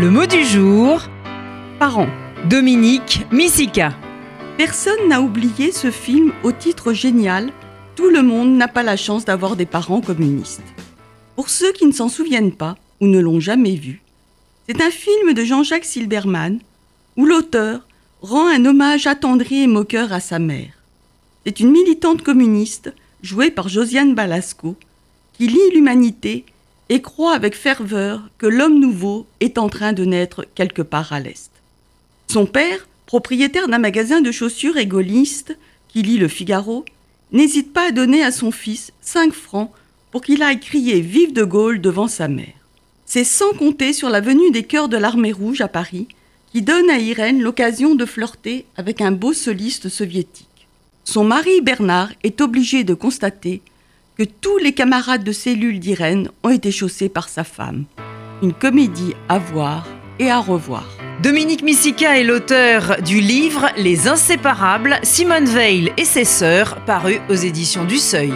Le mot du jour, Parents. Dominique Missika. Personne n'a oublié ce film au titre génial Tout le monde n'a pas la chance d'avoir des parents communistes. Pour ceux qui ne s'en souviennent pas ou ne l'ont jamais vu, c'est un film de Jean-Jacques Silberman où l'auteur rend un hommage attendri et moqueur à sa mère. C'est une militante communiste, jouée par Josiane Balasco, qui lie l'humanité et croit avec ferveur que l'homme nouveau est en train de naître quelque part à l'Est. Son père, propriétaire d'un magasin de chaussures et gaulliste, qui lit le Figaro, n'hésite pas à donner à son fils 5 francs pour qu'il aille crier Vive de Gaulle devant sa mère. C'est sans compter sur la venue des chœurs de l'armée rouge à Paris, qui donne à Irène l'occasion de flirter avec un beau soliste soviétique. Son mari Bernard est obligé de constater que tous les camarades de cellule d'Irène ont été chaussés par sa femme. Une comédie à voir et à revoir. Dominique Missika est l'auteur du livre Les Inséparables, Simone Veil et ses sœurs, paru aux éditions du Seuil.